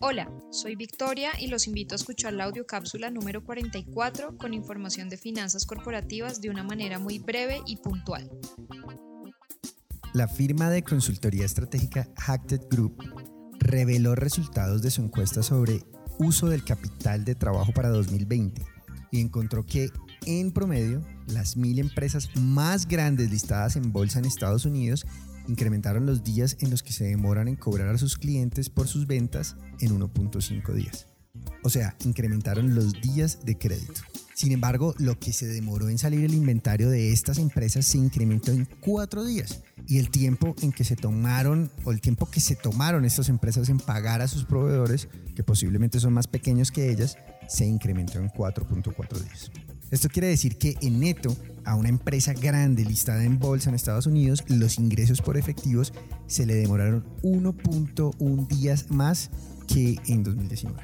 Hola, soy Victoria y los invito a escuchar la audiocápsula número 44 con información de finanzas corporativas de una manera muy breve y puntual. La firma de consultoría estratégica Hackted Group reveló resultados de su encuesta sobre uso del capital de trabajo para 2020 y encontró que en promedio las mil empresas más grandes listadas en bolsa en Estados Unidos incrementaron los días en los que se demoran en cobrar a sus clientes por sus ventas en 1.5 días. O sea, incrementaron los días de crédito. Sin embargo, lo que se demoró en salir el inventario de estas empresas se incrementó en cuatro días y el tiempo en que se tomaron o el tiempo que se tomaron estas empresas en pagar a sus proveedores, que posiblemente son más pequeños que ellas, se incrementó en 4.4 días. Esto quiere decir que en neto, a una empresa grande listada en bolsa en Estados Unidos, los ingresos por efectivos se le demoraron 1.1 días más que en 2019.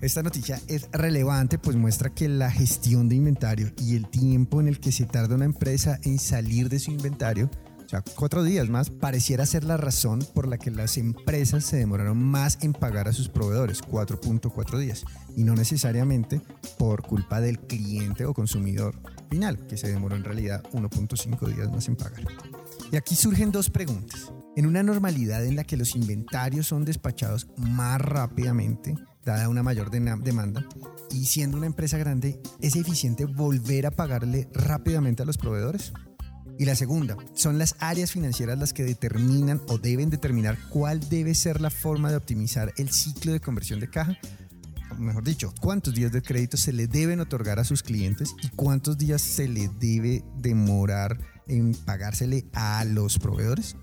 Esta noticia es relevante pues muestra que la gestión de inventario y el tiempo en el que se tarda una empresa en salir de su inventario sea, cuatro días más, pareciera ser la razón por la que las empresas se demoraron más en pagar a sus proveedores, 4.4 días, y no necesariamente por culpa del cliente o consumidor final, que se demoró en realidad 1.5 días más en pagar. Y aquí surgen dos preguntas. En una normalidad en la que los inventarios son despachados más rápidamente, dada una mayor demanda, y siendo una empresa grande, ¿es eficiente volver a pagarle rápidamente a los proveedores? Y la segunda, son las áreas financieras las que determinan o deben determinar cuál debe ser la forma de optimizar el ciclo de conversión de caja. Mejor dicho, cuántos días de crédito se le deben otorgar a sus clientes y cuántos días se le debe demorar en pagársele a los proveedores.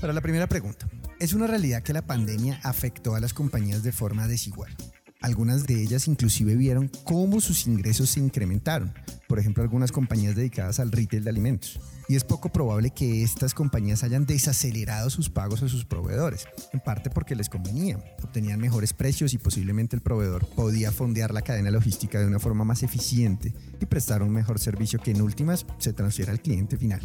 Para la primera pregunta, es una realidad que la pandemia afectó a las compañías de forma desigual. Algunas de ellas inclusive vieron cómo sus ingresos se incrementaron, por ejemplo algunas compañías dedicadas al retail de alimentos. Y es poco probable que estas compañías hayan desacelerado sus pagos a sus proveedores, en parte porque les convenía, obtenían mejores precios y posiblemente el proveedor podía fondear la cadena logística de una forma más eficiente y prestar un mejor servicio que en últimas se transfiera al cliente final.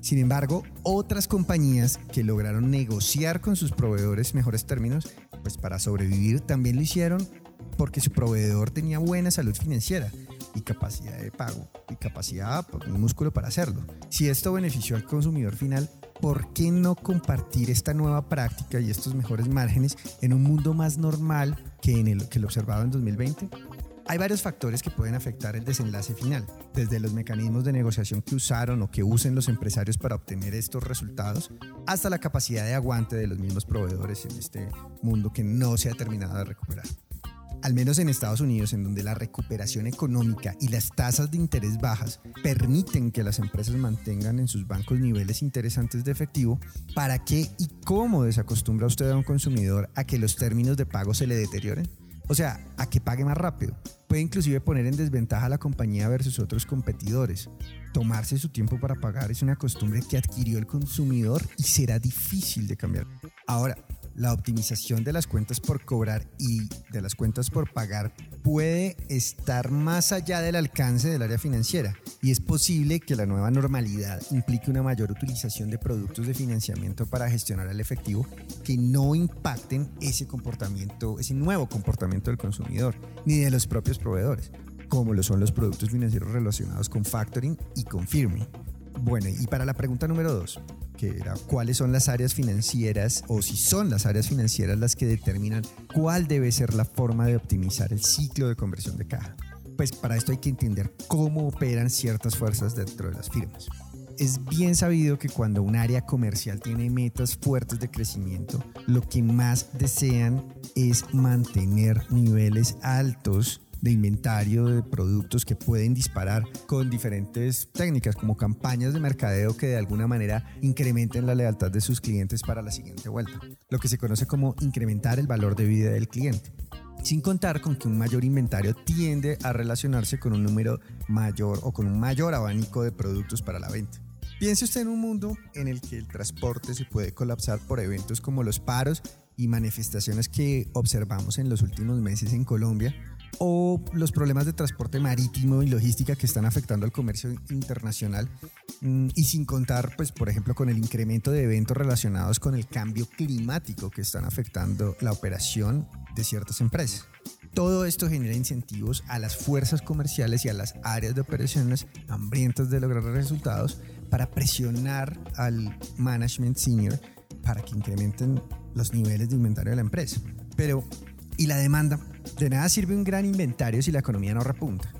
Sin embargo, otras compañías que lograron negociar con sus proveedores mejores términos, pues para sobrevivir también lo hicieron porque su proveedor tenía buena salud financiera y capacidad de pago y capacidad, pues, un músculo para hacerlo. Si esto benefició al consumidor final, ¿por qué no compartir esta nueva práctica y estos mejores márgenes en un mundo más normal que en el que lo observado en 2020? Hay varios factores que pueden afectar el desenlace final, desde los mecanismos de negociación que usaron o que usen los empresarios para obtener estos resultados, hasta la capacidad de aguante de los mismos proveedores en este mundo que no se ha terminado de recuperar al menos en Estados Unidos, en donde la recuperación económica y las tasas de interés bajas permiten que las empresas mantengan en sus bancos niveles interesantes de efectivo, ¿para qué y cómo desacostumbra usted a un consumidor a que los términos de pago se le deterioren? O sea, a que pague más rápido. Puede inclusive poner en desventaja a la compañía versus otros competidores. Tomarse su tiempo para pagar es una costumbre que adquirió el consumidor y será difícil de cambiar. Ahora, la optimización de las cuentas por cobrar y de las cuentas por pagar puede estar más allá del alcance del área financiera y es posible que la nueva normalidad implique una mayor utilización de productos de financiamiento para gestionar el efectivo que no impacten ese comportamiento, ese nuevo comportamiento del consumidor ni de los propios proveedores, como lo son los productos financieros relacionados con factoring y con firming. Bueno, y para la pregunta número dos, que era cuáles son las áreas financieras o si son las áreas financieras las que determinan cuál debe ser la forma de optimizar el ciclo de conversión de caja. Pues para esto hay que entender cómo operan ciertas fuerzas dentro de las firmas. Es bien sabido que cuando un área comercial tiene metas fuertes de crecimiento, lo que más desean es mantener niveles altos de inventario de productos que pueden disparar con diferentes técnicas como campañas de mercadeo que de alguna manera incrementen la lealtad de sus clientes para la siguiente vuelta, lo que se conoce como incrementar el valor de vida del cliente. Sin contar con que un mayor inventario tiende a relacionarse con un número mayor o con un mayor abanico de productos para la venta. Piense usted en un mundo en el que el transporte se puede colapsar por eventos como los paros y manifestaciones que observamos en los últimos meses en Colombia, o los problemas de transporte marítimo y logística que están afectando al comercio internacional mm, y sin contar, pues, por ejemplo, con el incremento de eventos relacionados con el cambio climático que están afectando la operación de ciertas empresas. Todo esto genera incentivos a las fuerzas comerciales y a las áreas de operaciones hambrientas de lograr resultados para presionar al management senior para que incrementen los niveles de inventario de la empresa. Pero, ¿y la demanda? De nada sirve un gran inventario si la economía no repunta.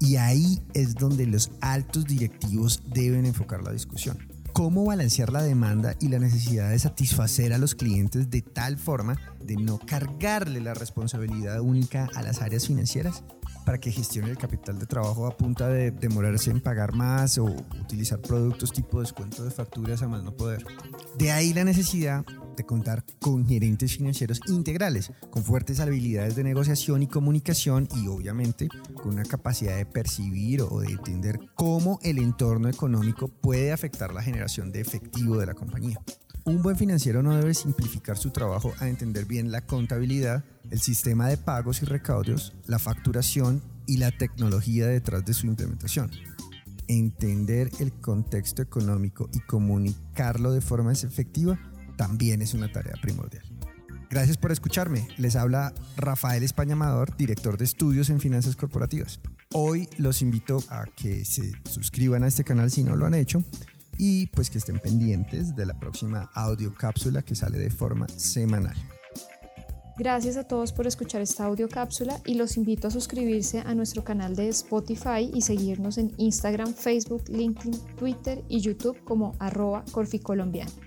Y ahí es donde los altos directivos deben enfocar la discusión cómo balancear la demanda y la necesidad de satisfacer a los clientes de tal forma de no cargarle la responsabilidad única a las áreas financieras para que gestione el capital de trabajo a punta de demorarse en pagar más o utilizar productos tipo descuento de facturas a más no poder. De ahí la necesidad de contar con gerentes financieros integrales, con fuertes habilidades de negociación y comunicación y obviamente con una capacidad de percibir o de entender cómo el entorno económico puede afectar la generación de efectivo de la compañía. Un buen financiero no debe simplificar su trabajo a entender bien la contabilidad, el sistema de pagos y recaudos, la facturación y la tecnología detrás de su implementación. Entender el contexto económico y comunicarlo de forma efectiva también es una tarea primordial. Gracias por escucharme. Les habla Rafael España Amador, director de estudios en finanzas corporativas. Hoy los invito a que se suscriban a este canal si no lo han hecho y pues que estén pendientes de la próxima audio cápsula que sale de forma semanal. Gracias a todos por escuchar esta audio cápsula y los invito a suscribirse a nuestro canal de Spotify y seguirnos en Instagram, Facebook, LinkedIn, Twitter y YouTube como arroba corficolombiano.